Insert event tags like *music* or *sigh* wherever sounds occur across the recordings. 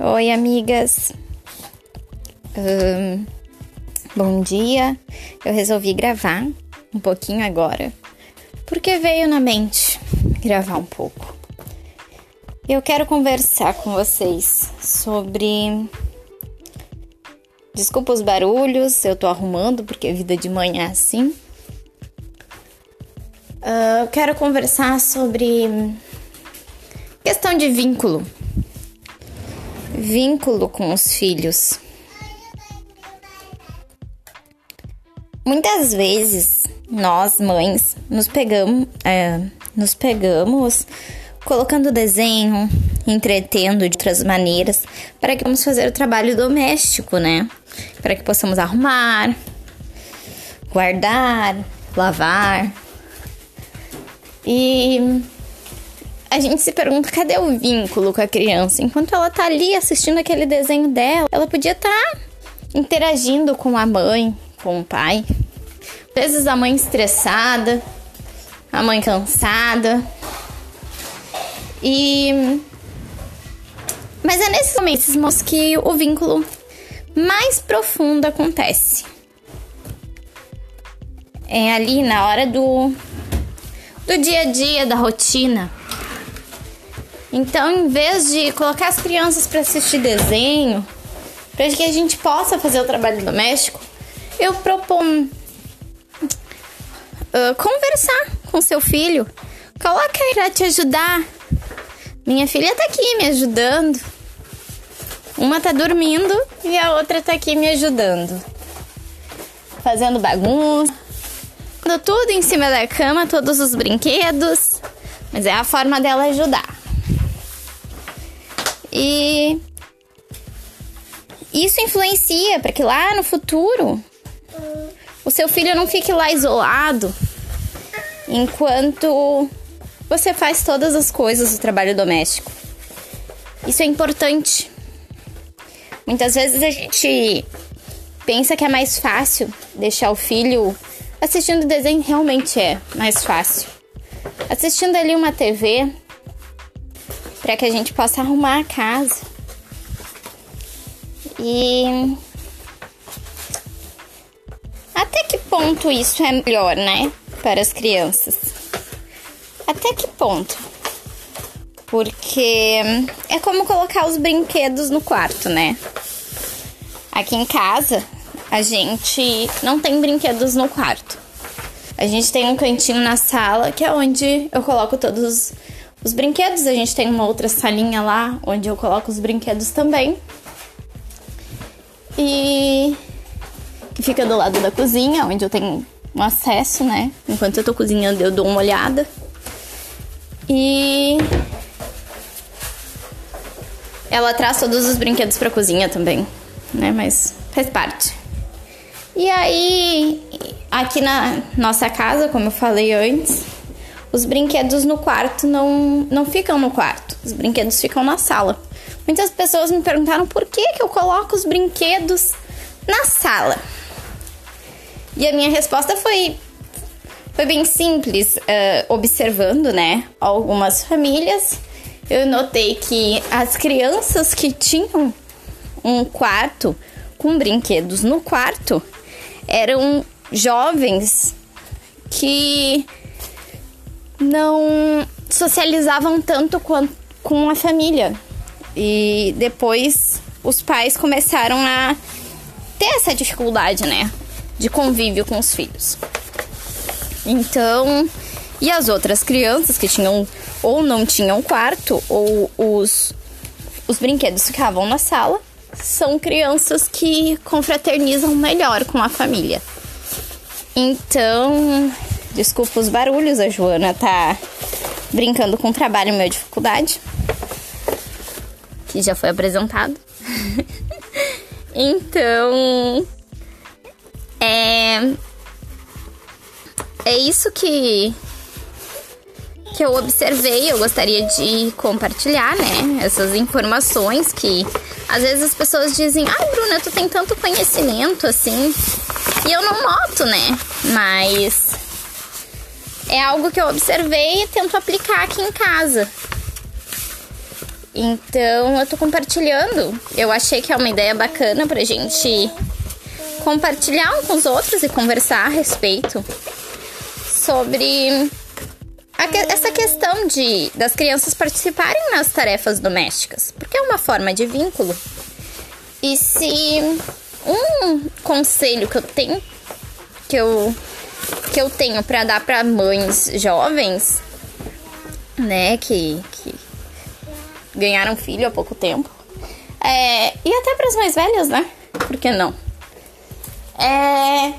Oi, amigas. Um, bom dia. Eu resolvi gravar um pouquinho agora, porque veio na mente gravar um pouco. Eu quero conversar com vocês sobre. Desculpa os barulhos, eu tô arrumando porque a vida de manhã é assim. Uh, eu quero conversar sobre questão de vínculo vínculo com os filhos. Muitas vezes nós, mães, nos pegamos, é, nos pegamos colocando desenho, entretendo de outras maneiras para que vamos fazer o trabalho doméstico, né? Para que possamos arrumar, guardar, lavar. E a gente se pergunta cadê o vínculo com a criança? Enquanto ela tá ali assistindo aquele desenho dela, ela podia estar tá interagindo com a mãe, com o pai. Às vezes a mãe estressada, a mãe cansada. E mas é nesses momentos que o vínculo mais profundo acontece. É ali na hora do do dia a dia, da rotina. Então, em vez de colocar as crianças para assistir desenho, para que a gente possa fazer o trabalho doméstico, eu proponho uh, conversar com seu filho. Coloca ele para te ajudar. Minha filha tá aqui me ajudando. Uma tá dormindo e a outra tá aqui me ajudando. Fazendo bagunça. Tudo em cima da cama, todos os brinquedos. Mas é a forma dela ajudar. E isso influencia para que lá no futuro o seu filho não fique lá isolado enquanto você faz todas as coisas do trabalho doméstico. Isso é importante. Muitas vezes a gente pensa que é mais fácil deixar o filho assistindo desenho, realmente é mais fácil. Assistindo ali uma TV, para que a gente possa arrumar a casa. E até que ponto isso é melhor, né, para as crianças? Até que ponto? Porque é como colocar os brinquedos no quarto, né? Aqui em casa, a gente não tem brinquedos no quarto. A gente tem um cantinho na sala que é onde eu coloco todos os os brinquedos, a gente tem uma outra salinha lá onde eu coloco os brinquedos também. E que fica do lado da cozinha, onde eu tenho um acesso, né? Enquanto eu tô cozinhando, eu dou uma olhada. E ela traz todos os brinquedos pra cozinha também, né? Mas faz parte. E aí, aqui na nossa casa, como eu falei antes, os brinquedos no quarto não, não ficam no quarto, os brinquedos ficam na sala. Muitas pessoas me perguntaram por que, que eu coloco os brinquedos na sala. E a minha resposta foi, foi bem simples, uh, observando, né, algumas famílias. Eu notei que as crianças que tinham um quarto com brinquedos no quarto eram jovens que não socializavam tanto com, com a família. E depois os pais começaram a ter essa dificuldade, né? De convívio com os filhos. Então, e as outras crianças que tinham ou não tinham quarto, ou os, os brinquedos ficavam na sala, são crianças que confraternizam melhor com a família. Então, Desculpa os barulhos, a Joana tá brincando com o trabalho meu dificuldade. Que já foi apresentado. *laughs* então. É. É isso que. Que eu observei, eu gostaria de compartilhar, né? Essas informações que às vezes as pessoas dizem: ah, Bruna, tu tem tanto conhecimento assim. E eu não noto, né? Mas é algo que eu observei e tento aplicar aqui em casa. Então eu tô compartilhando. Eu achei que é uma ideia bacana pra gente compartilhar um com os outros e conversar a respeito sobre que, essa questão de das crianças participarem nas tarefas domésticas, porque é uma forma de vínculo. E se um conselho que eu tenho que eu que eu tenho para dar para mães jovens, né, que, que ganharam filho há pouco tempo, é, e até para as mais velhas, né? Por que não? É,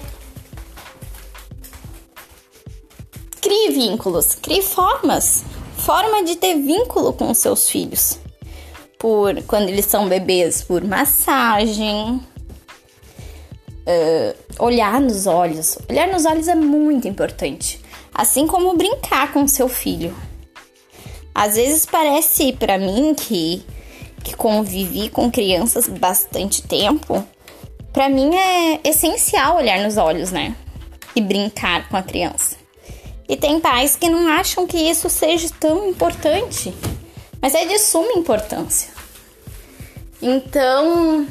crie vínculos, crie formas, forma de ter vínculo com os seus filhos. Por quando eles são bebês, por massagem, uh, olhar nos olhos. Olhar nos olhos é muito importante, assim como brincar com seu filho. Às vezes parece para mim que que convivi com crianças bastante tempo, para mim é essencial olhar nos olhos, né? E brincar com a criança. E tem pais que não acham que isso seja tão importante, mas é de suma importância. Então,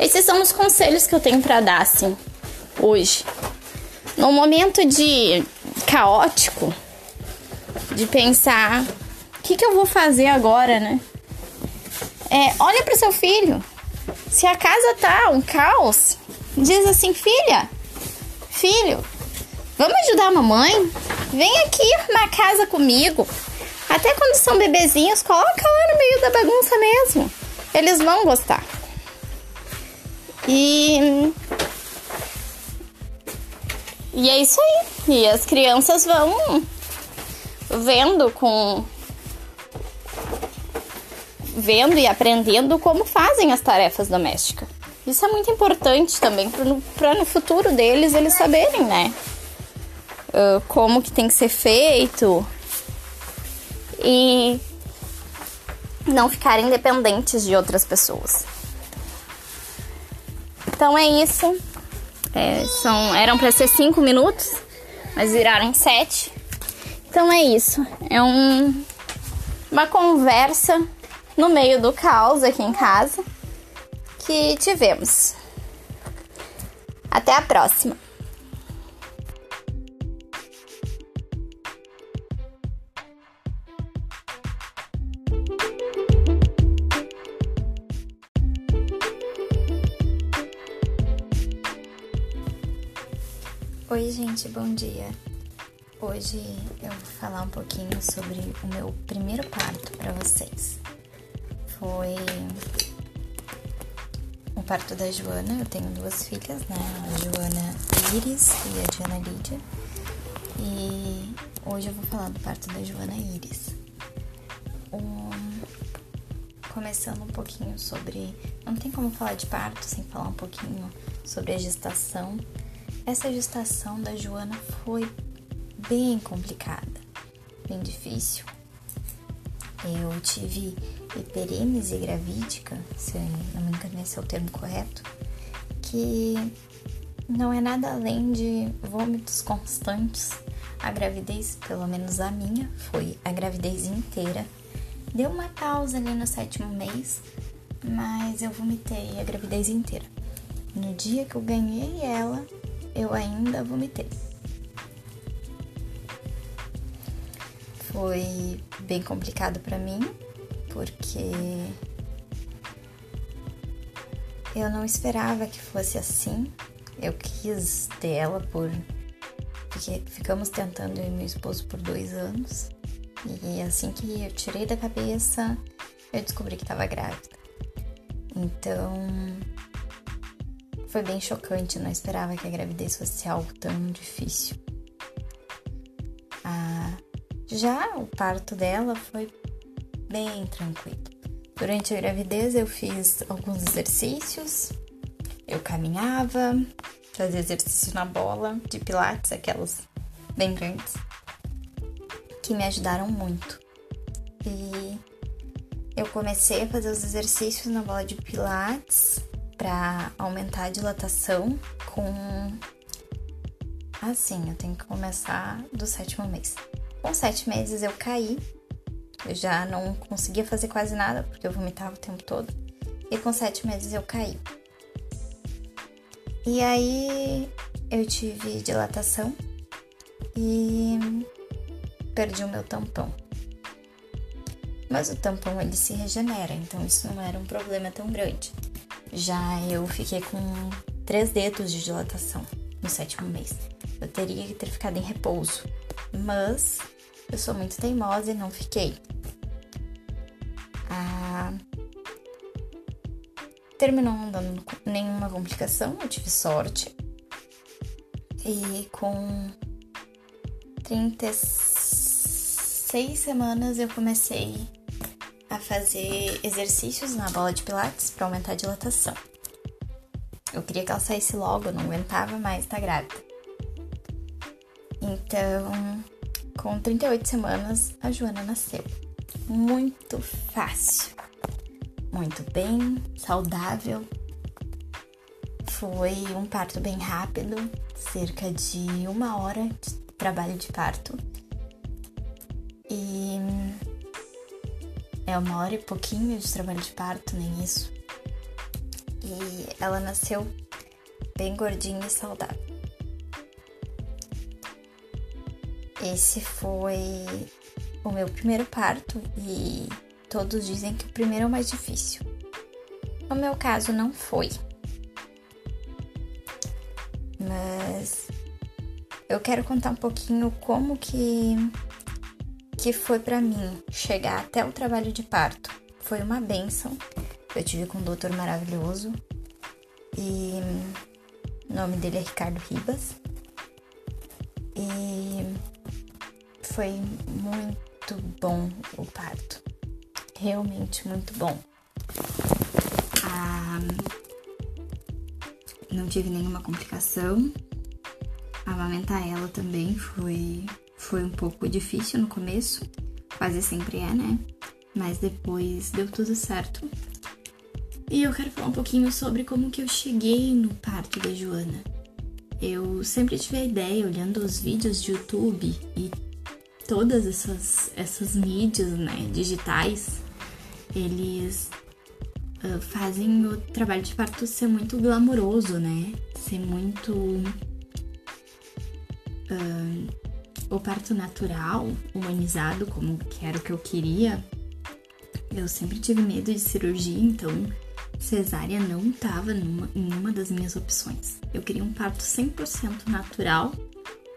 esses são os conselhos que eu tenho para dar, assim, hoje. No momento de caótico, de pensar o que, que eu vou fazer agora, né? É, olha para seu filho. Se a casa tá um caos, diz assim: filha, filho, vamos ajudar a mamãe? Vem aqui arrumar casa comigo. Até quando são bebezinhos, coloca lá no meio da bagunça mesmo. Eles vão gostar. E. E é isso aí. E as crianças vão vendo com. Vendo e aprendendo como fazem as tarefas domésticas. Isso é muito importante também para no, futuro deles eles saberem, né? Uh, como que tem que ser feito. E não ficarem dependentes de outras pessoas. Então é isso. É, são, eram para ser cinco minutos, mas viraram sete. Então é isso. É um, uma conversa no meio do caos aqui em casa que tivemos. Até a próxima! Oi, gente, bom dia. Hoje eu vou falar um pouquinho sobre o meu primeiro parto para vocês. Foi o parto da Joana. Eu tenho duas filhas, né? A Joana Iris e a Diana Lídia. E hoje eu vou falar do parto da Joana Iris. Um, começando um pouquinho sobre. Não tem como falar de parto sem falar um pouquinho sobre a gestação essa gestação da Joana foi bem complicada, bem difícil. Eu tive hiperêmese gravídica, se não me engano esse é o termo correto, que não é nada além de vômitos constantes. A gravidez, pelo menos a minha, foi a gravidez inteira. Deu uma pausa ali no sétimo mês, mas eu vomitei a gravidez inteira. No dia que eu ganhei ela, eu ainda vomitei. Foi bem complicado para mim, porque eu não esperava que fosse assim. Eu quis ter ela por. Porque ficamos tentando eu e meu esposo por dois anos. E assim que eu tirei da cabeça, eu descobri que estava grávida. Então, foi bem chocante, não esperava que a gravidez fosse algo tão difícil. Ah, já o parto dela foi bem tranquilo. Durante a gravidez eu fiz alguns exercícios, eu caminhava, fazia exercício na bola de pilates, aquelas bem grandes, que me ajudaram muito. E eu comecei a fazer os exercícios na bola de pilates para aumentar a dilatação com. Assim, eu tenho que começar do sétimo mês. Com sete meses eu caí Eu já não conseguia fazer quase nada porque eu vomitava o tempo todo. E com sete meses eu caí. E aí eu tive dilatação e perdi o meu tampão. Mas o tampão ele se regenera, então isso não era um problema tão grande. Já eu fiquei com três dedos de dilatação no sétimo mês. Eu teria que ter ficado em repouso, mas eu sou muito teimosa e não fiquei. Ah, terminou não dando nenhuma complicação, eu tive sorte. E com 36 semanas eu comecei a fazer exercícios na bola de pilates para aumentar a dilatação. Eu queria que ela saísse logo, eu não aguentava mais estar tá grávida. Então, com 38 semanas, a Joana nasceu. Muito fácil, muito bem, saudável. Foi um parto bem rápido, cerca de uma hora de trabalho de parto. E é uma hora e pouquinho de trabalho de parto, nem isso. E ela nasceu bem gordinha e saudável. Esse foi o meu primeiro parto e todos dizem que o primeiro é o mais difícil. No meu caso, não foi. Mas eu quero contar um pouquinho como que que foi para mim chegar até o trabalho de parto. Foi uma benção. Eu tive com um doutor maravilhoso e o nome dele é Ricardo Ribas. E foi muito bom o parto. Realmente muito bom. Ah, não tive nenhuma complicação. Amamentar ela também foi foi um pouco difícil no começo, quase sempre é, né? Mas depois deu tudo certo. E eu quero falar um pouquinho sobre como que eu cheguei no parto da Joana. Eu sempre tive a ideia, olhando os vídeos de YouTube e todas essas, essas mídias né, digitais, eles uh, fazem o trabalho de parto ser muito glamouroso, né? Ser muito. Uh, o parto natural, humanizado, como que era o que eu queria, eu sempre tive medo de cirurgia, então cesárea não estava em uma das minhas opções. Eu queria um parto 100% natural,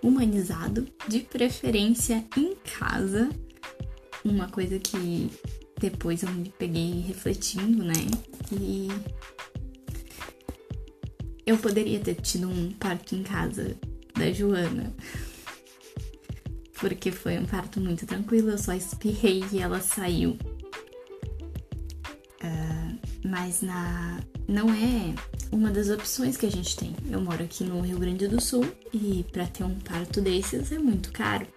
humanizado, de preferência em casa. Uma coisa que depois eu me peguei refletindo, né? E eu poderia ter tido um parto em casa da Joana, porque foi um parto muito tranquilo, eu só espirrei e ela saiu. Uh, mas na não é uma das opções que a gente tem. Eu moro aqui no Rio Grande do Sul e para ter um parto desses é muito caro.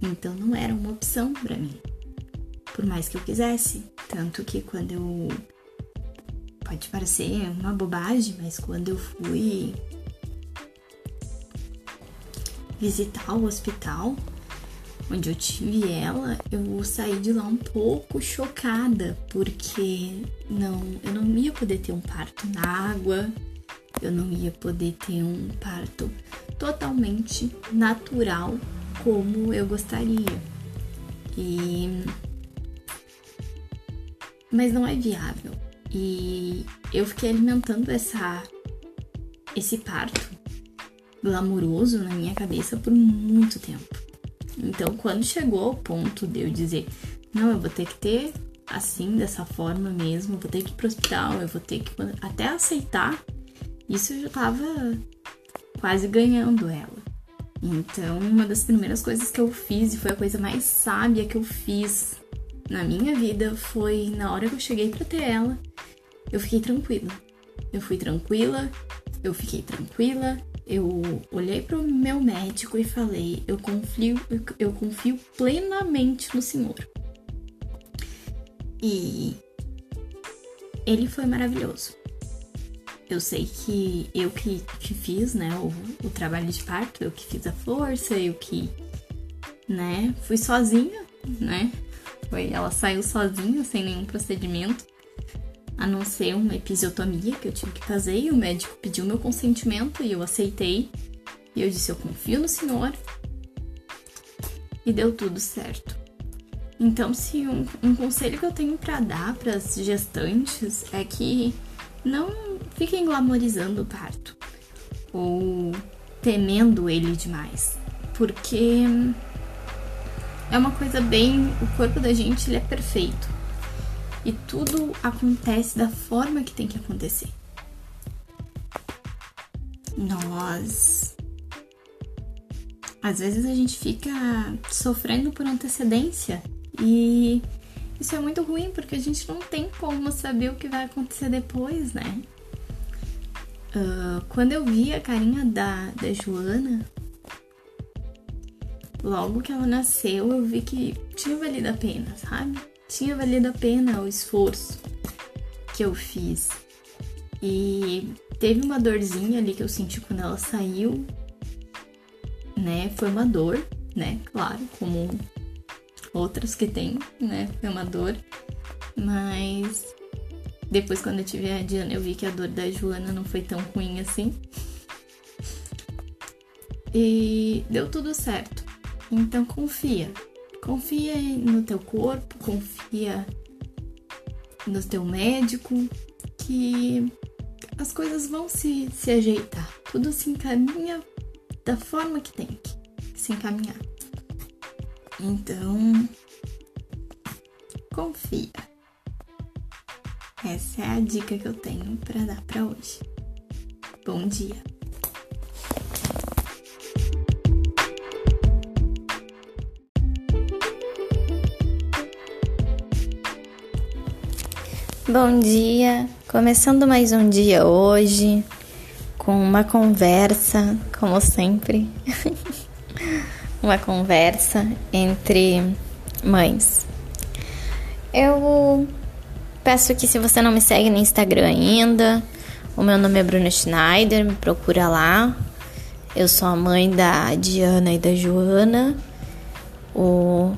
Então não era uma opção para mim. Por mais que eu quisesse, tanto que quando eu pode parecer uma bobagem, mas quando eu fui visitar o hospital onde eu tive ela, eu saí de lá um pouco chocada, porque não, eu não ia poder ter um parto na água, eu não ia poder ter um parto totalmente natural como eu gostaria. E mas não é viável. E eu fiquei alimentando essa esse parto glamuroso na minha cabeça por muito tempo. Então, quando chegou ao ponto de eu dizer, não, eu vou ter que ter assim, dessa forma mesmo, vou ter que ir pro hospital, eu vou ter que até aceitar, isso eu já tava quase ganhando ela. Então, uma das primeiras coisas que eu fiz, e foi a coisa mais sábia que eu fiz na minha vida, foi na hora que eu cheguei para ter ela, eu fiquei tranquila. Eu fui tranquila, eu fiquei tranquila, eu olhei para o meu médico e falei: eu confio, eu confio plenamente no Senhor. E ele foi maravilhoso. Eu sei que eu que, que fiz, né, o, o trabalho de parto, eu que fiz a força, eu que, né, fui sozinha, né, Foi, ela saiu sozinha, sem nenhum procedimento, a não ser uma episiotomia que eu tive que fazer e o médico pediu meu consentimento e eu aceitei. E eu disse: Eu confio no senhor. E deu tudo certo. Então, se um, um conselho que eu tenho para dar para as gestantes é que não fiquem glamorizando o parto ou temendo ele demais, porque é uma coisa bem, o corpo da gente ele é perfeito e tudo acontece da forma que tem que acontecer. Nós às vezes a gente fica sofrendo por antecedência e isso é muito ruim porque a gente não tem como saber o que vai acontecer depois, né? Uh, quando eu vi a carinha da, da Joana, logo que ela nasceu, eu vi que tinha valido a pena, sabe? Tinha valido a pena o esforço que eu fiz. E teve uma dorzinha ali que eu senti quando ela saiu, né? Foi uma dor, né? Claro, como outras que tem, né? Foi uma dor. Mas depois, quando eu tive a Diana, eu vi que a dor da Joana não foi tão ruim assim. E deu tudo certo. Então confia. Confia no teu corpo, confia no teu médico, que as coisas vão se, se ajeitar. Tudo se encaminha da forma que tem que se encaminhar. Então, confia. Essa é a dica que eu tenho para dar para hoje. Bom dia. Bom dia, começando mais um dia hoje com uma conversa, como sempre. *laughs* uma conversa entre mães. Eu peço que se você não me segue no Instagram ainda, o meu nome é Bruna Schneider, me procura lá. Eu sou a mãe da Diana e da Joana. O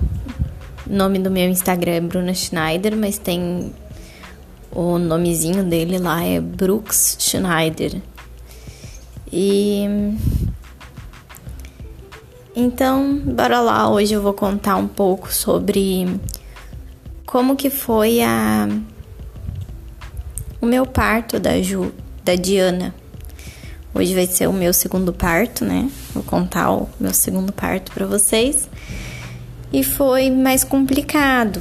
nome do meu Instagram é Bruna Schneider, mas tem o nomezinho dele lá é Brooks Schneider. E então, bora lá, hoje eu vou contar um pouco sobre como que foi a o meu parto da Ju, da Diana. Hoje vai ser o meu segundo parto, né? Vou contar o meu segundo parto para vocês. E foi mais complicado.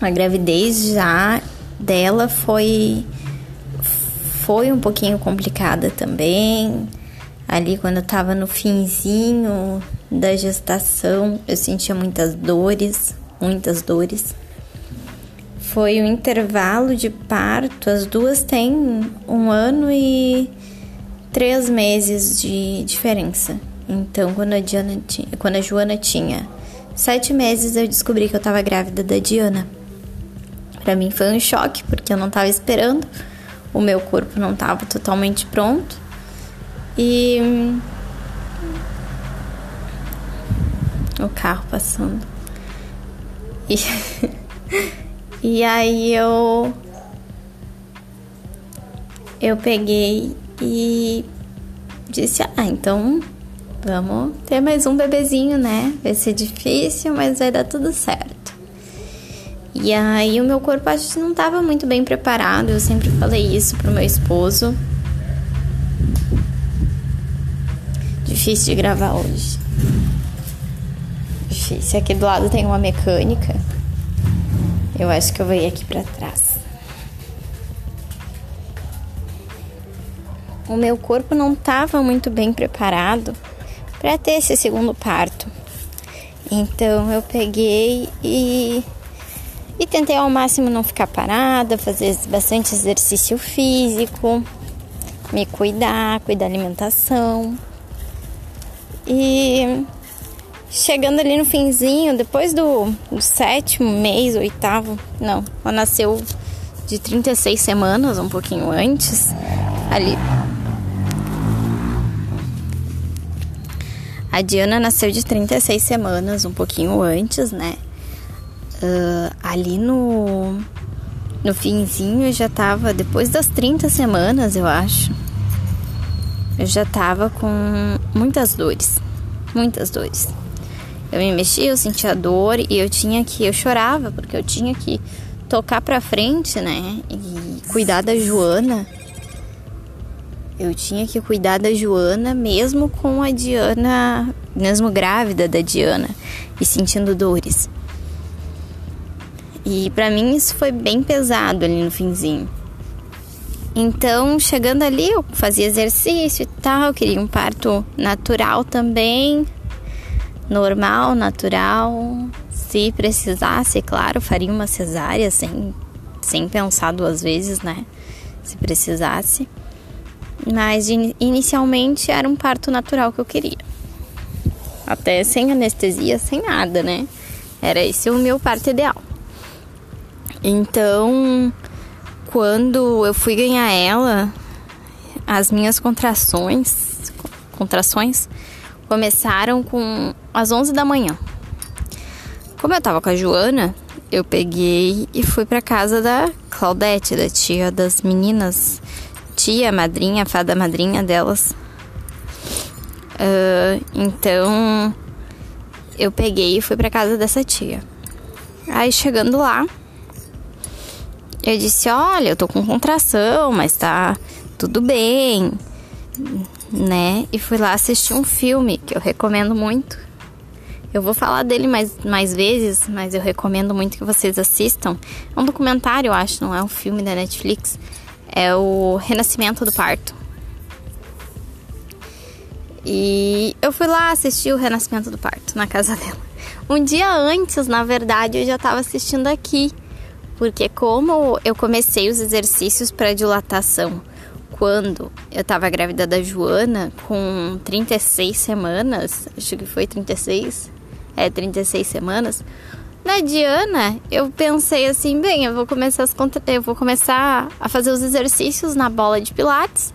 A gravidez já dela foi foi um pouquinho complicada também. Ali quando eu tava no finzinho da gestação, eu sentia muitas dores, muitas dores. Foi o um intervalo de parto, as duas têm um ano e três meses de diferença. Então, quando a, Diana tinha, quando a Joana tinha sete meses, eu descobri que eu tava grávida da Diana. Para mim foi um choque, porque eu não tava esperando, o meu corpo não tava totalmente pronto. E o carro passando. E, *laughs* e aí eu eu peguei e disse: "Ah, então vamos ter mais um bebezinho, né? Vai ser difícil, mas vai dar tudo certo". E aí o meu corpo acho que não estava muito bem preparado. Eu sempre falei isso pro meu esposo. difícil de gravar hoje. Difícil. Aqui do lado tem uma mecânica. Eu acho que eu vou ir aqui para trás. O meu corpo não estava muito bem preparado para ter esse segundo parto. Então eu peguei e e tentei ao máximo não ficar parada, fazer bastante exercício físico, me cuidar, cuidar da alimentação. E chegando ali no finzinho, depois do, do sétimo mês, oitavo, não, ela nasceu de 36 semanas, um pouquinho antes, ali. A Diana nasceu de 36 semanas, um pouquinho antes, né? Uh, ali no, no finzinho eu já tava, depois das 30 semanas, eu acho, eu já tava com muitas dores, muitas dores. Eu me mexia, eu sentia dor e eu tinha que, eu chorava porque eu tinha que tocar pra frente, né? E cuidar da Joana. Eu tinha que cuidar da Joana mesmo com a Diana, mesmo grávida da Diana e sentindo dores. E para mim isso foi bem pesado ali no finzinho. Então, chegando ali, eu fazia exercício e tal, queria um parto natural também, normal, natural. Se precisasse, claro, faria uma cesárea sem, sem pensar duas vezes, né? Se precisasse. Mas inicialmente era um parto natural que eu queria. Até sem anestesia, sem nada, né? Era esse o meu parto ideal. Então, quando eu fui ganhar ela, as minhas contrações, contrações começaram com às 11 da manhã. Como eu tava com a Joana, eu peguei e fui para casa da Claudete, da tia das meninas, tia, madrinha, fada madrinha delas. Uh, então eu peguei e fui para casa dessa tia. Aí chegando lá, eu disse: Olha, eu tô com contração, mas tá tudo bem, né? E fui lá assistir um filme que eu recomendo muito. Eu vou falar dele mais, mais vezes, mas eu recomendo muito que vocês assistam. É um documentário, eu acho, não é um filme da Netflix. É o Renascimento do Parto. E eu fui lá assistir o Renascimento do Parto na casa *laughs* dela. Um dia antes, na verdade, eu já estava assistindo aqui porque como eu comecei os exercícios para dilatação quando eu estava grávida da Joana com 36 semanas, acho que foi 36, é 36 semanas. Na Diana, eu pensei assim, bem, eu vou começar as eu vou começar a fazer os exercícios na bola de pilates.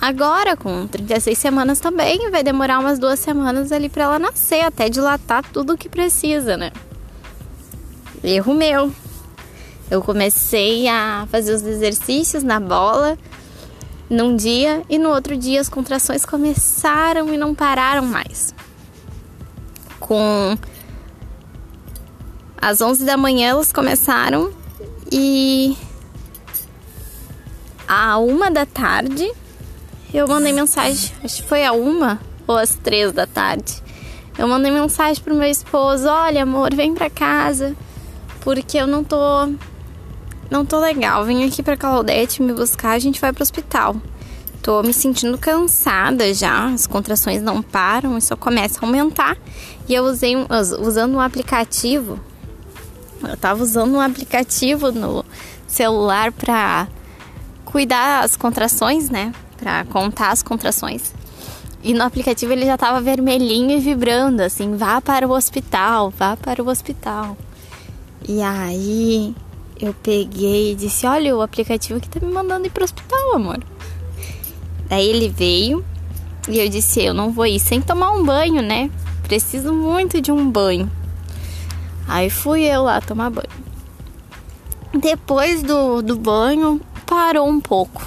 Agora, com 36 semanas também, vai demorar umas duas semanas ali para ela nascer, até dilatar tudo o que precisa, né? Erro meu. Eu comecei a fazer os exercícios na bola num dia e no outro dia as contrações começaram e não pararam mais. Com às 11 da manhã elas começaram e a uma da tarde eu mandei mensagem, acho que foi a uma ou às três da tarde. Eu mandei mensagem pro meu esposo: Olha, amor, vem pra casa, porque eu não tô não tô legal, vem aqui pra Claudete me buscar, a gente vai pro hospital. Tô me sentindo cansada já, as contrações não param e só começa a aumentar. E eu usei usando um aplicativo. Eu tava usando um aplicativo no celular pra cuidar as contrações, né? Pra contar as contrações. E no aplicativo ele já tava vermelhinho e vibrando, assim, vá para o hospital, vá para o hospital. E aí eu peguei e disse: Olha, o aplicativo que tá me mandando ir pro hospital, amor. Daí ele veio e eu disse: Eu não vou ir sem tomar um banho, né? Preciso muito de um banho. Aí fui eu lá tomar banho. Depois do, do banho, parou um pouco.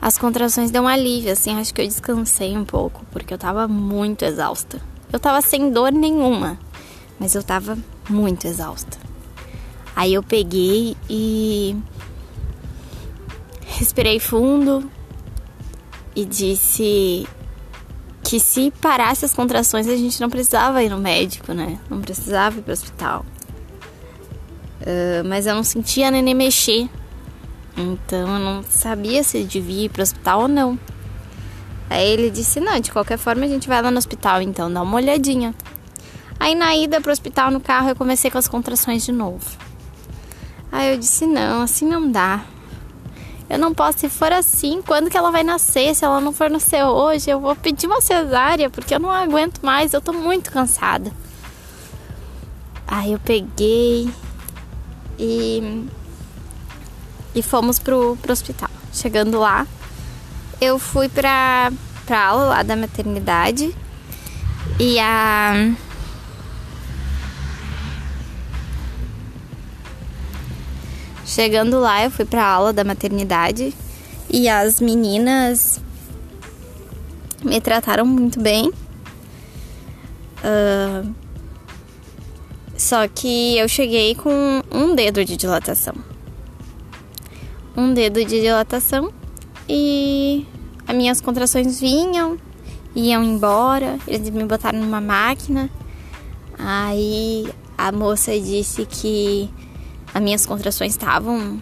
As contrações deu um alívio, assim, acho que eu descansei um pouco, porque eu tava muito exausta. Eu tava sem dor nenhuma, mas eu tava muito exausta. Aí eu peguei e respirei fundo e disse que se parasse as contrações a gente não precisava ir no médico, né? Não precisava ir pro hospital. Uh, mas eu não sentia nem mexer. Então eu não sabia se devia ir pro hospital ou não. Aí ele disse: Não, de qualquer forma a gente vai lá no hospital, então dá uma olhadinha. Aí na ida pro hospital no carro eu comecei com as contrações de novo. Aí eu disse: não, assim não dá. Eu não posso, se for assim, quando que ela vai nascer? Se ela não for nascer hoje, eu vou pedir uma cesárea, porque eu não aguento mais, eu tô muito cansada. Aí eu peguei e, e fomos pro, pro hospital. Chegando lá, eu fui pra, pra aula lá da maternidade e a Chegando lá, eu fui pra aula da maternidade e as meninas me trataram muito bem. Uh, só que eu cheguei com um dedo de dilatação. Um dedo de dilatação e as minhas contrações vinham, iam embora, eles me botaram numa máquina. Aí a moça disse que as minhas contrações estavam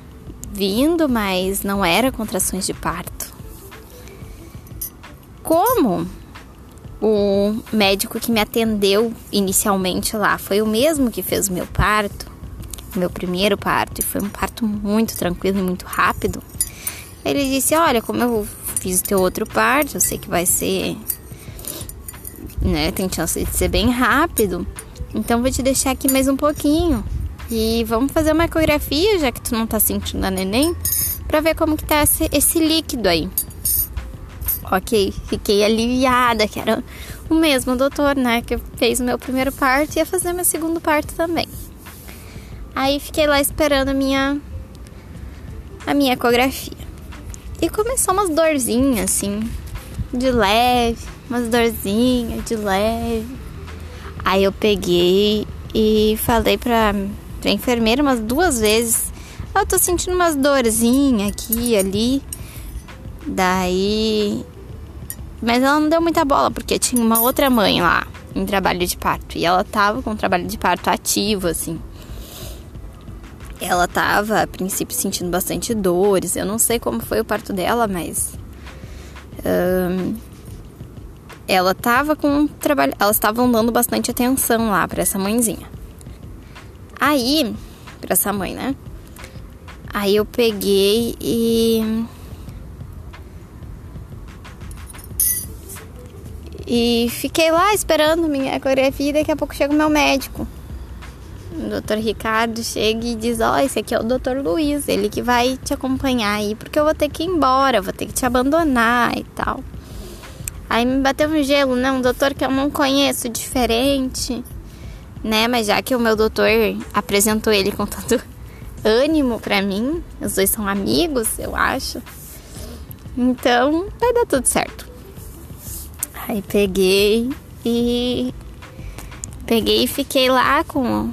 vindo, mas não eram contrações de parto. Como o médico que me atendeu inicialmente lá foi o mesmo que fez o meu parto, meu primeiro parto, e foi um parto muito tranquilo e muito rápido. Ele disse: Olha, como eu fiz o teu outro parto, eu sei que vai ser. Né, tem chance de ser bem rápido, então vou te deixar aqui mais um pouquinho. E vamos fazer uma ecografia, já que tu não tá sentindo a neném, pra ver como que tá esse, esse líquido aí. Ok, fiquei aliviada, que era o mesmo doutor, né, que fez o meu primeiro parto e ia fazer meu segundo parto também. Aí fiquei lá esperando a minha a minha ecografia. E começou umas dorzinhas assim, de leve, umas dorzinhas de leve. Aí eu peguei e falei pra, pra enfermeira umas duas vezes: Eu tô sentindo umas dorzinhas aqui e ali. Daí mas ela não deu muita bola, porque tinha uma outra mãe lá em trabalho de parto. E ela tava com trabalho de parto ativo, assim. Ela tava, a princípio, sentindo bastante dores. Eu não sei como foi o parto dela, mas. Ela tava com trabalho. Elas estavam dando bastante atenção lá para essa mãezinha. Aí, para essa mãe, né? Aí eu peguei e E fiquei lá esperando minha ecografia e daqui a pouco chega o meu médico. O doutor Ricardo chega e diz: Ó, oh, esse aqui é o doutor Luiz, ele que vai te acompanhar aí, porque eu vou ter que ir embora, vou ter que te abandonar e tal. Aí me bateu um gelo, né? Um doutor que eu não conheço, diferente, né? Mas já que o meu doutor apresentou ele com tanto ânimo pra mim, os dois são amigos, eu acho. Então vai dar tudo certo. Aí peguei e peguei e fiquei lá com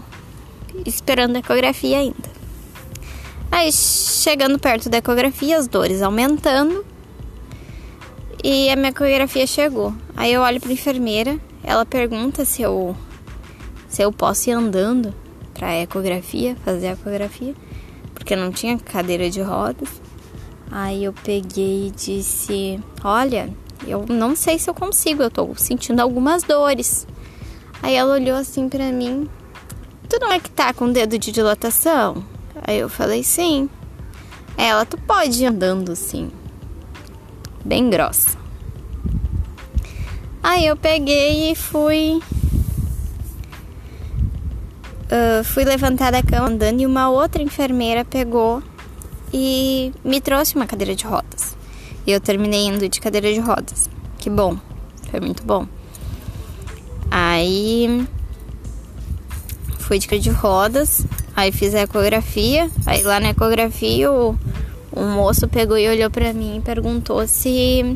esperando a ecografia ainda. Aí chegando perto da ecografia, as dores aumentando. E a minha ecografia chegou. Aí eu olho para enfermeira, ela pergunta se eu se eu posso ir andando para ecografia, fazer ecografia, porque não tinha cadeira de rodas. Aí eu peguei e disse: "Olha, eu não sei se eu consigo, eu tô sentindo algumas dores. Aí ela olhou assim para mim. Tu não é que tá com dedo de dilatação? Aí eu falei sim. Ela, tu pode ir andando assim. Bem grossa. Aí eu peguei e fui. Uh, fui levantar da cama andando e uma outra enfermeira pegou e me trouxe uma cadeira de rodas. E eu terminei indo de cadeira de rodas. Que bom, foi muito bom. Aí fui de cadeira de rodas, aí fiz a ecografia. Aí lá na ecografia o, o moço pegou e olhou pra mim e perguntou se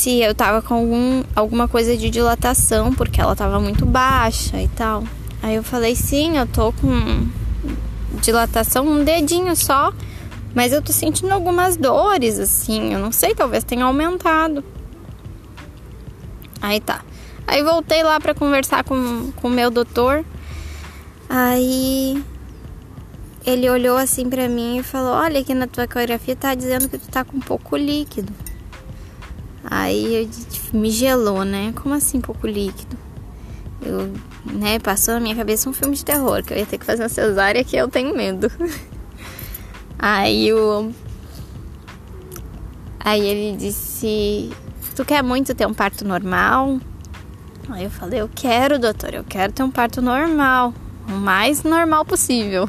se eu tava com algum, alguma coisa de dilatação, porque ela tava muito baixa e tal. Aí eu falei, sim, eu tô com dilatação, um dedinho só. Mas eu tô sentindo algumas dores, assim. Eu não sei, talvez tenha aumentado. Aí tá. Aí voltei lá para conversar com o meu doutor. Aí ele olhou assim para mim e falou: Olha, aqui na tua ecografia tá dizendo que tu tá com pouco líquido. Aí eu, me gelou, né? Como assim pouco líquido? Eu, né, passou na minha cabeça um filme de terror, que eu ia ter que fazer uma cesárea que eu tenho medo. *laughs* Aí o. Aí ele disse: Tu quer muito ter um parto normal? Aí eu falei: Eu quero, doutor, eu quero ter um parto normal, o mais normal possível.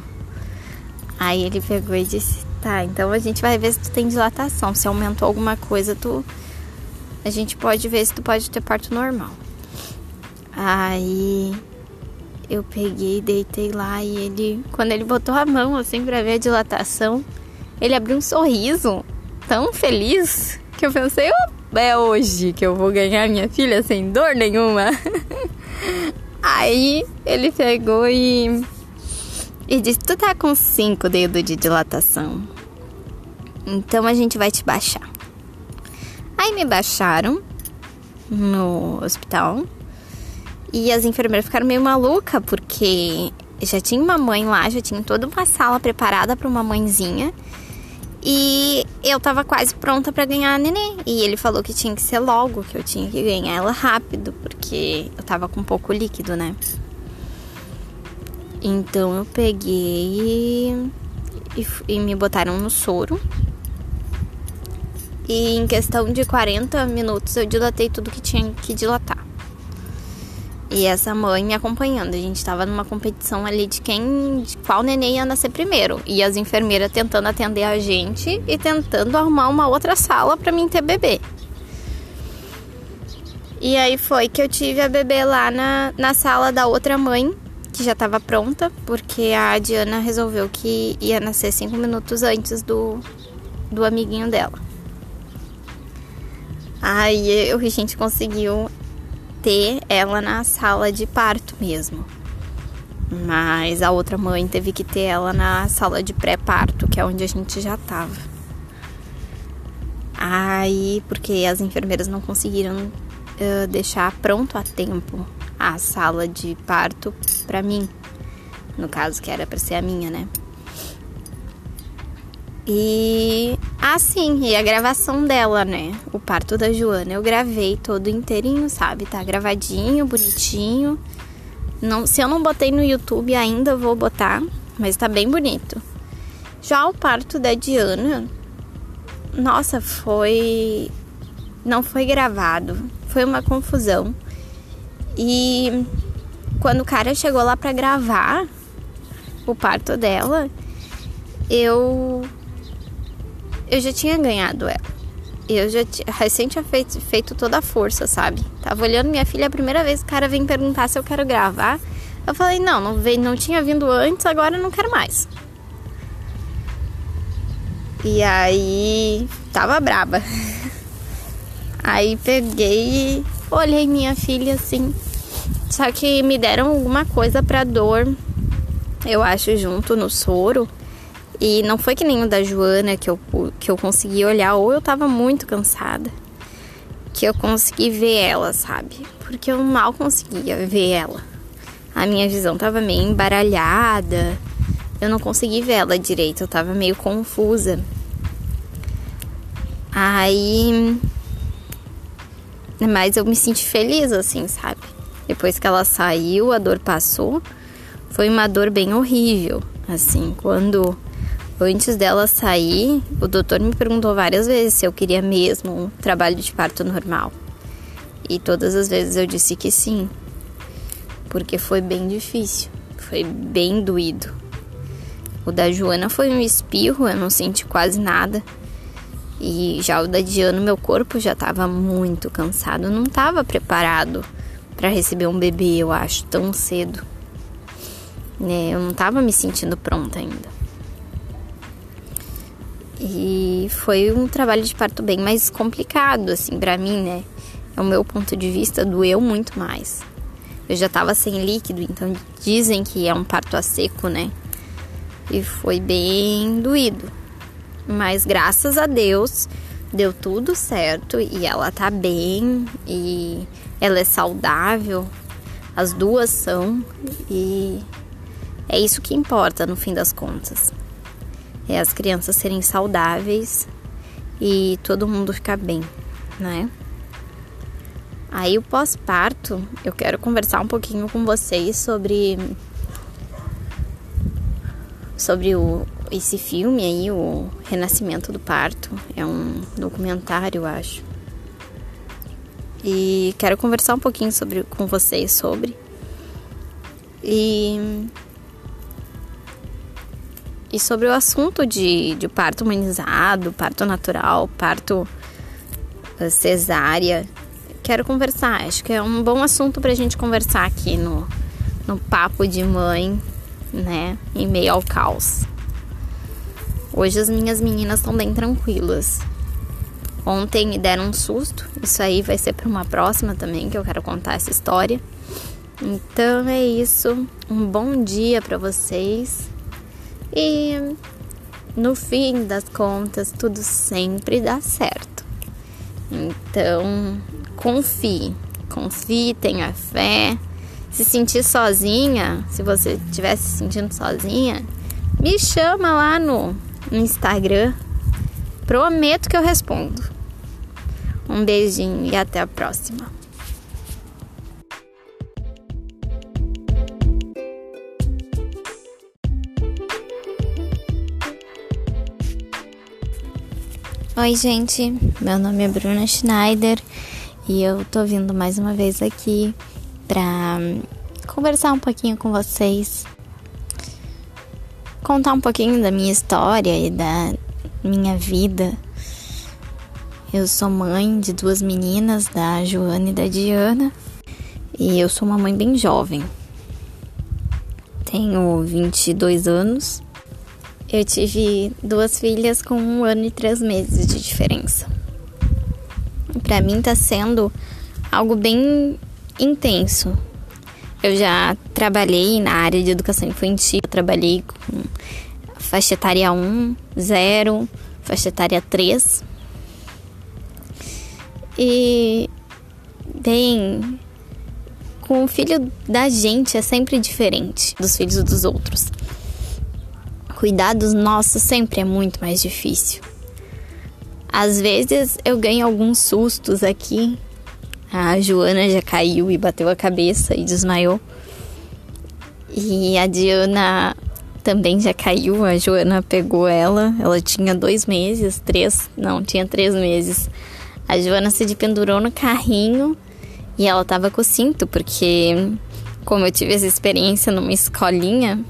Aí ele pegou e disse: Tá, então a gente vai ver se tu tem dilatação. Se aumentou alguma coisa, tu. A gente pode ver se tu pode ter parto normal. Aí eu peguei, deitei lá e ele, quando ele botou a mão assim pra ver a dilatação, ele abriu um sorriso tão feliz que eu pensei, oh, é hoje que eu vou ganhar minha filha sem dor nenhuma. *laughs* Aí ele pegou e, e disse: Tu tá com cinco dedos de dilatação. Então a gente vai te baixar. Me baixaram no hospital. E as enfermeiras ficaram meio maluca porque já tinha uma mãe lá, já tinha toda uma sala preparada para uma mãezinha. E eu tava quase pronta para ganhar a nenê. E ele falou que tinha que ser logo, que eu tinha que ganhar ela rápido, porque eu tava com pouco líquido, né? Então eu peguei e, e me botaram no soro. E em questão de 40 minutos eu dilatei tudo que tinha que dilatar. E essa mãe me acompanhando. A gente tava numa competição ali de quem. de qual neném ia nascer primeiro. E as enfermeiras tentando atender a gente e tentando arrumar uma outra sala para mim ter bebê. E aí foi que eu tive a bebê lá na, na sala da outra mãe, que já estava pronta, porque a Diana resolveu que ia nascer cinco minutos antes do, do amiguinho dela. Aí a gente conseguiu ter ela na sala de parto mesmo. Mas a outra mãe teve que ter ela na sala de pré-parto, que é onde a gente já tava. Aí, porque as enfermeiras não conseguiram uh, deixar pronto a tempo a sala de parto para mim. No caso, que era para ser a minha, né? E assim, e a gravação dela, né? O parto da Joana, eu gravei todo inteirinho, sabe? Tá gravadinho, bonitinho. Não, se eu não botei no YouTube ainda, vou botar, mas tá bem bonito. Já o parto da Diana, nossa, foi não foi gravado, foi uma confusão. E quando o cara chegou lá para gravar o parto dela, eu eu já tinha ganhado ela. Eu já recém tinha feito, feito toda a força, sabe? Tava olhando minha filha a primeira vez, o cara vem perguntar se eu quero gravar. Eu falei, não, não, veio, não tinha vindo antes, agora não quero mais. E aí, tava braba. *laughs* Aí peguei e olhei minha filha assim. Só que me deram alguma coisa pra dor, eu acho, junto no soro. E não foi que nem o da Joana que eu, que eu consegui olhar, ou eu tava muito cansada, que eu consegui ver ela, sabe? Porque eu mal conseguia ver ela. A minha visão tava meio embaralhada, eu não consegui ver ela direito, eu tava meio confusa. Aí. Mas eu me senti feliz, assim, sabe? Depois que ela saiu, a dor passou. Foi uma dor bem horrível, assim, quando Antes dela sair, o doutor me perguntou várias vezes se eu queria mesmo um trabalho de parto normal. E todas as vezes eu disse que sim, porque foi bem difícil, foi bem doído. O da Joana foi um espirro, eu não senti quase nada. E já o da Diana, meu corpo já estava muito cansado, não estava preparado para receber um bebê, eu acho, tão cedo. É, eu não estava me sentindo pronta ainda. E foi um trabalho de parto bem mais complicado, assim, para mim, né? É o meu ponto de vista, doeu muito mais. Eu já tava sem líquido, então dizem que é um parto a seco, né? E foi bem doído. Mas graças a Deus deu tudo certo e ela tá bem e ela é saudável. As duas são e é isso que importa no fim das contas é as crianças serem saudáveis e todo mundo ficar bem, né? Aí o pós-parto, eu quero conversar um pouquinho com vocês sobre sobre o, esse filme aí, o Renascimento do Parto. É um documentário, eu acho. E quero conversar um pouquinho sobre com vocês sobre. E e sobre o assunto de, de parto humanizado, parto natural, parto eh, cesárea. Quero conversar, acho que é um bom assunto para a gente conversar aqui no, no papo de mãe, né? Em meio ao caos. Hoje as minhas meninas estão bem tranquilas. Ontem me deram um susto. Isso aí vai ser para uma próxima também que eu quero contar essa história. Então é isso. Um bom dia para vocês. E no fim das contas, tudo sempre dá certo. Então, confie. Confie, tenha fé. Se sentir sozinha, se você estiver se sentindo sozinha, me chama lá no, no Instagram. Prometo que eu respondo. Um beijinho e até a próxima. Oi, gente. Meu nome é Bruna Schneider e eu tô vindo mais uma vez aqui pra conversar um pouquinho com vocês, contar um pouquinho da minha história e da minha vida. Eu sou mãe de duas meninas, da Joana e da Diana, e eu sou uma mãe bem jovem. Tenho 22 anos eu tive duas filhas com um ano e três meses de diferença. Para mim tá sendo algo bem intenso. Eu já trabalhei na área de educação infantil, trabalhei com faixa etária 1, 0, faixa etária 3. E bem, com o filho da gente é sempre diferente dos filhos dos outros cuidar dos nossos sempre é muito mais difícil. Às vezes eu ganho alguns sustos aqui. A Joana já caiu e bateu a cabeça e desmaiou. E a Diana também já caiu. A Joana pegou ela. Ela tinha dois meses, três, não, tinha três meses. A Joana se pendurou no carrinho e ela tava com o cinto, porque como eu tive essa experiência numa escolinha,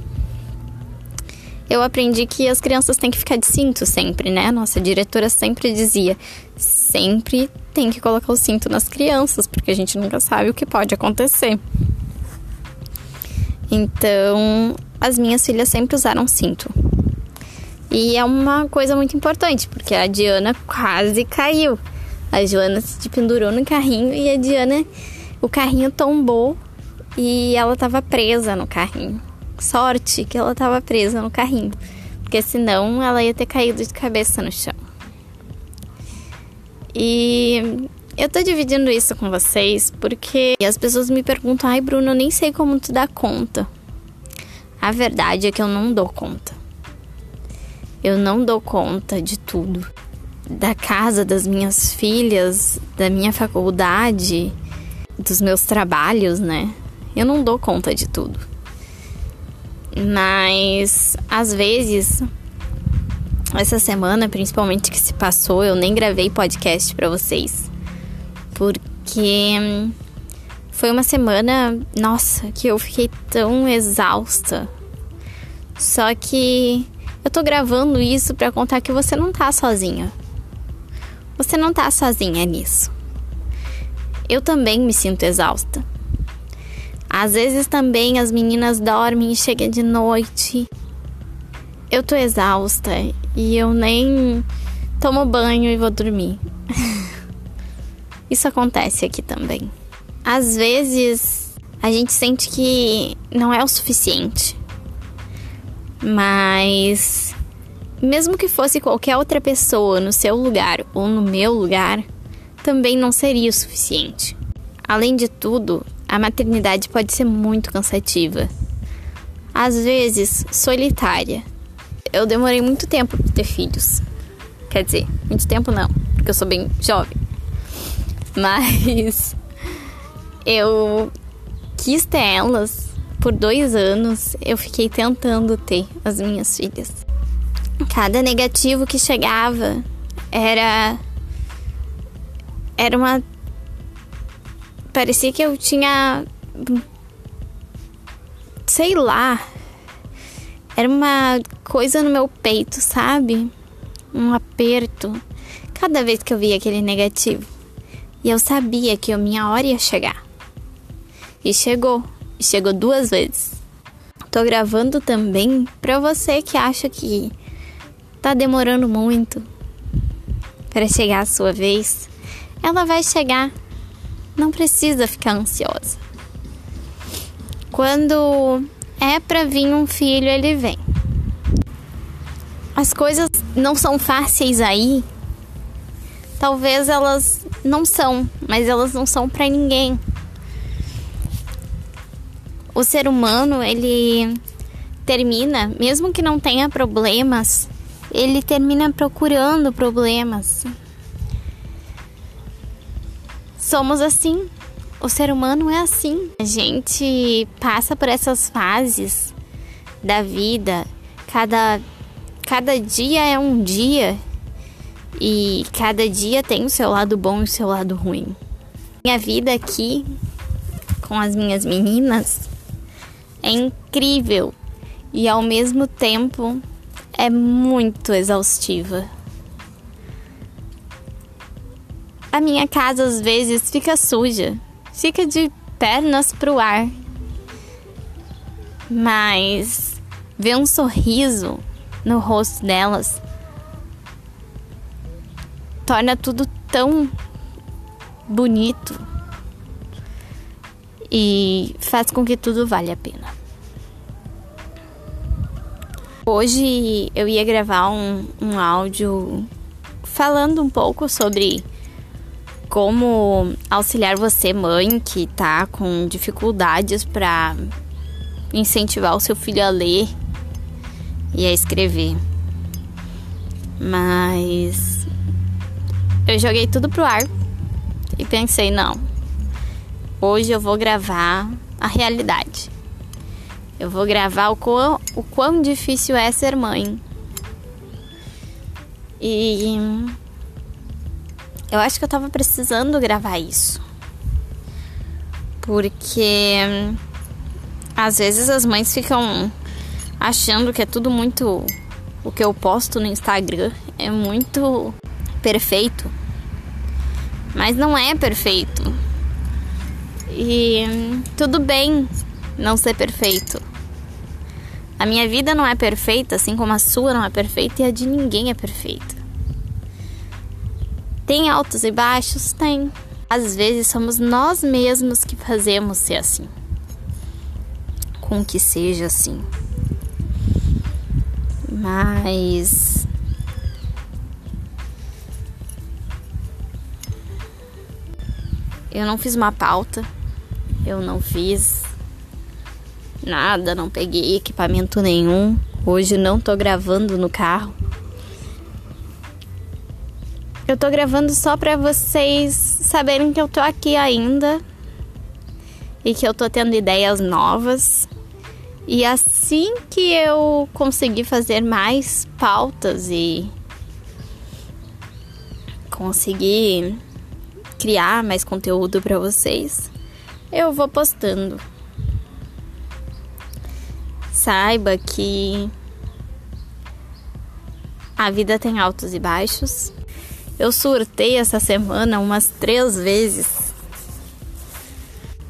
eu aprendi que as crianças têm que ficar de cinto sempre, né? Nossa diretora sempre dizia: sempre tem que colocar o cinto nas crianças, porque a gente nunca sabe o que pode acontecer. Então, as minhas filhas sempre usaram cinto. E é uma coisa muito importante, porque a Diana quase caiu. A Joana se pendurou no carrinho e a Diana, o carrinho tombou e ela estava presa no carrinho. Sorte que ela estava presa no carrinho, porque senão ela ia ter caído de cabeça no chão. E eu tô dividindo isso com vocês porque as pessoas me perguntam: ai, Bruno, eu nem sei como tu dá conta. A verdade é que eu não dou conta. Eu não dou conta de tudo. Da casa das minhas filhas, da minha faculdade, dos meus trabalhos, né? Eu não dou conta de tudo. Mas às vezes essa semana, principalmente que se passou, eu nem gravei podcast para vocês. Porque foi uma semana, nossa, que eu fiquei tão exausta. Só que eu tô gravando isso para contar que você não tá sozinha. Você não tá sozinha nisso. Eu também me sinto exausta. Às vezes também as meninas dormem e chegam de noite. Eu tô exausta e eu nem tomo banho e vou dormir. *laughs* Isso acontece aqui também. Às vezes a gente sente que não é o suficiente. Mas mesmo que fosse qualquer outra pessoa no seu lugar ou no meu lugar, também não seria o suficiente. Além de tudo, a maternidade pode ser muito cansativa. Às vezes, solitária. Eu demorei muito tempo para ter filhos. Quer dizer, muito tempo não, porque eu sou bem jovem. Mas *laughs* eu quis ter elas por dois anos. Eu fiquei tentando ter as minhas filhas. Cada negativo que chegava era era uma parecia que eu tinha. Sei lá. Era uma coisa no meu peito, sabe? Um aperto. Cada vez que eu via aquele negativo. E eu sabia que a minha hora ia chegar. E chegou. chegou duas vezes. Tô gravando também para você que acha que tá demorando muito para chegar a sua vez. Ela vai chegar. Não precisa ficar ansiosa. Quando é para vir um filho, ele vem. As coisas não são fáceis aí. Talvez elas não são, mas elas não são para ninguém o ser humano, ele termina, mesmo que não tenha problemas, ele termina procurando problemas. Somos assim. O ser humano é assim. A gente passa por essas fases da vida. Cada, cada dia é um dia. E cada dia tem o seu lado bom e o seu lado ruim. Minha vida aqui com as minhas meninas é incrível e ao mesmo tempo é muito exaustiva. A minha casa às vezes fica suja, fica de pernas pro ar. Mas ver um sorriso no rosto delas torna tudo tão bonito e faz com que tudo valha a pena. Hoje eu ia gravar um, um áudio falando um pouco sobre como auxiliar você, mãe, que tá com dificuldades para incentivar o seu filho a ler e a escrever. Mas eu joguei tudo pro ar e pensei, não, Hoje eu vou gravar a realidade. Eu vou gravar o quão, o quão difícil é ser mãe. E eu acho que eu tava precisando gravar isso. Porque às vezes as mães ficam achando que é tudo muito. O que eu posto no Instagram é muito perfeito. Mas não é perfeito. E tudo bem não ser perfeito. A minha vida não é perfeita, assim como a sua não é perfeita e a de ninguém é perfeita. Tem altos e baixos? Tem. Às vezes somos nós mesmos que fazemos ser assim. Com que seja assim. Mas eu não fiz uma pauta eu não fiz nada, não peguei equipamento nenhum. Hoje não tô gravando no carro. Eu tô gravando só para vocês saberem que eu tô aqui ainda e que eu tô tendo ideias novas. E assim que eu conseguir fazer mais pautas e conseguir criar mais conteúdo para vocês, eu vou postando. Saiba que a vida tem altos e baixos. Eu surtei essa semana umas três vezes.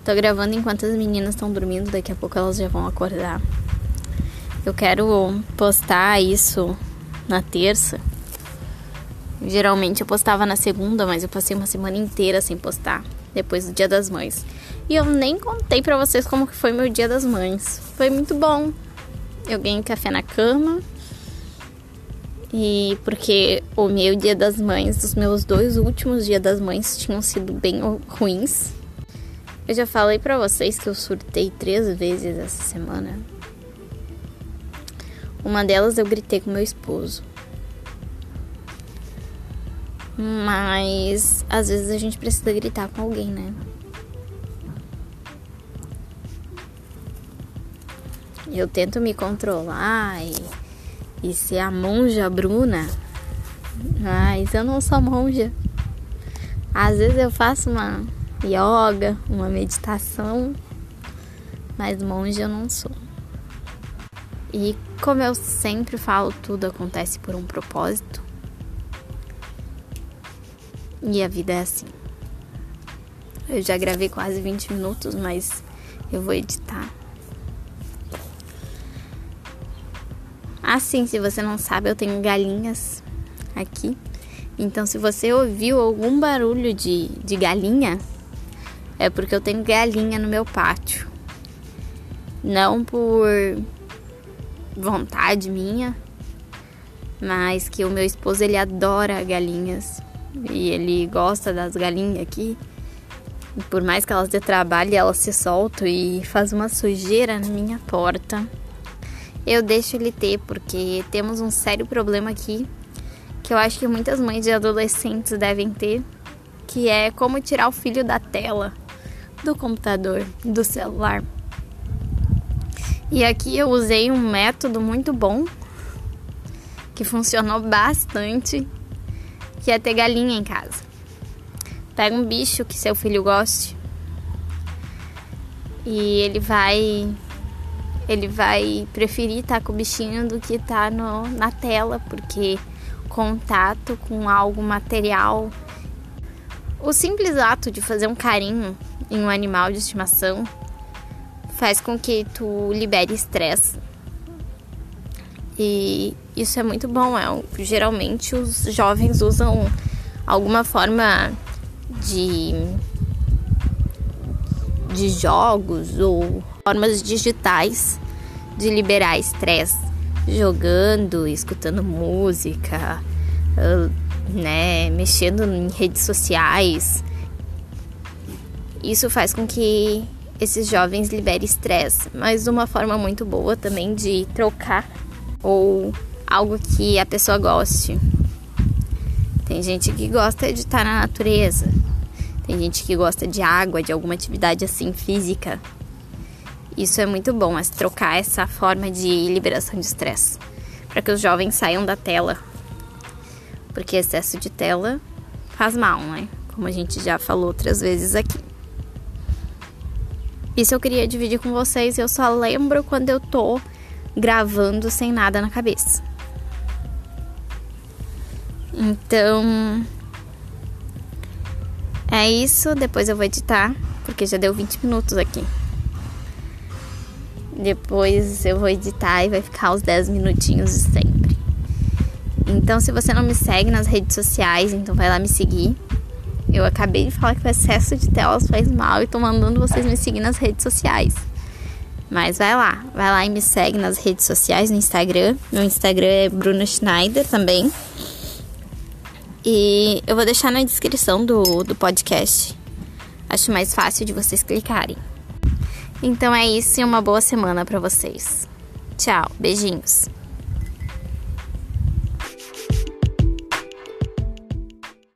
Tô gravando enquanto as meninas estão dormindo, daqui a pouco elas já vão acordar. Eu quero postar isso na terça. Geralmente eu postava na segunda, mas eu passei uma semana inteira sem postar depois do Dia das Mães. E eu nem contei para vocês como que foi meu Dia das Mães. Foi muito bom. Eu ganhei café na cama. E porque o meu Dia das Mães, os meus dois últimos Dia das Mães tinham sido bem ruins. Eu já falei para vocês que eu surtei três vezes essa semana. Uma delas eu gritei com meu esposo. Mas às vezes a gente precisa gritar com alguém, né? Eu tento me controlar e, e ser a monja Bruna, mas eu não sou monja. Às vezes eu faço uma yoga, uma meditação, mas monja eu não sou. E como eu sempre falo, tudo acontece por um propósito. E a vida é assim. Eu já gravei quase 20 minutos, mas Eu vou editar. Assim, se você não sabe, eu tenho galinhas aqui. Então, se você ouviu algum barulho de, de galinha, é porque eu tenho galinha no meu pátio. Não por vontade minha, mas que o meu esposo ele adora galinhas e ele gosta das galinhas aqui. E por mais que elas dê trabalho, elas se soltam e faz uma sujeira na minha porta. Eu deixo ele ter porque temos um sério problema aqui que eu acho que muitas mães de adolescentes devem ter, que é como tirar o filho da tela do computador, do celular. E aqui eu usei um método muito bom que funcionou bastante, que é ter galinha em casa. Pega um bicho que seu filho goste e ele vai ele vai preferir estar com o bichinho do que estar tá no, na tela, porque contato com algo material. O simples ato de fazer um carinho em um animal de estimação faz com que tu libere estresse. E isso é muito bom. É, geralmente os jovens usam alguma forma de, de jogos ou formas digitais de liberar estresse, jogando, escutando música, ah, né, mexendo em redes sociais. Isso faz com que esses jovens liberem estresse, mas uma forma muito boa também de trocar ou algo que a pessoa goste. Tem gente que gosta de estar na natureza, tem gente que gosta de água, de alguma atividade assim física. Isso é muito bom, mas trocar essa forma de liberação de estresse para que os jovens saiam da tela. Porque excesso de tela faz mal, né? Como a gente já falou outras vezes aqui. Isso eu queria dividir com vocês. Eu só lembro quando eu tô gravando sem nada na cabeça. Então. É isso. Depois eu vou editar, porque já deu 20 minutos aqui. Depois eu vou editar e vai ficar os 10 minutinhos de sempre. Então, se você não me segue nas redes sociais, então vai lá me seguir. Eu acabei de falar que o excesso de telas faz mal e tô mandando vocês me seguir nas redes sociais. Mas vai lá, vai lá e me segue nas redes sociais, no Instagram. Meu Instagram é Bruna Schneider também. E eu vou deixar na descrição do, do podcast. Acho mais fácil de vocês clicarem. Então é isso e uma boa semana para vocês. Tchau, beijinhos.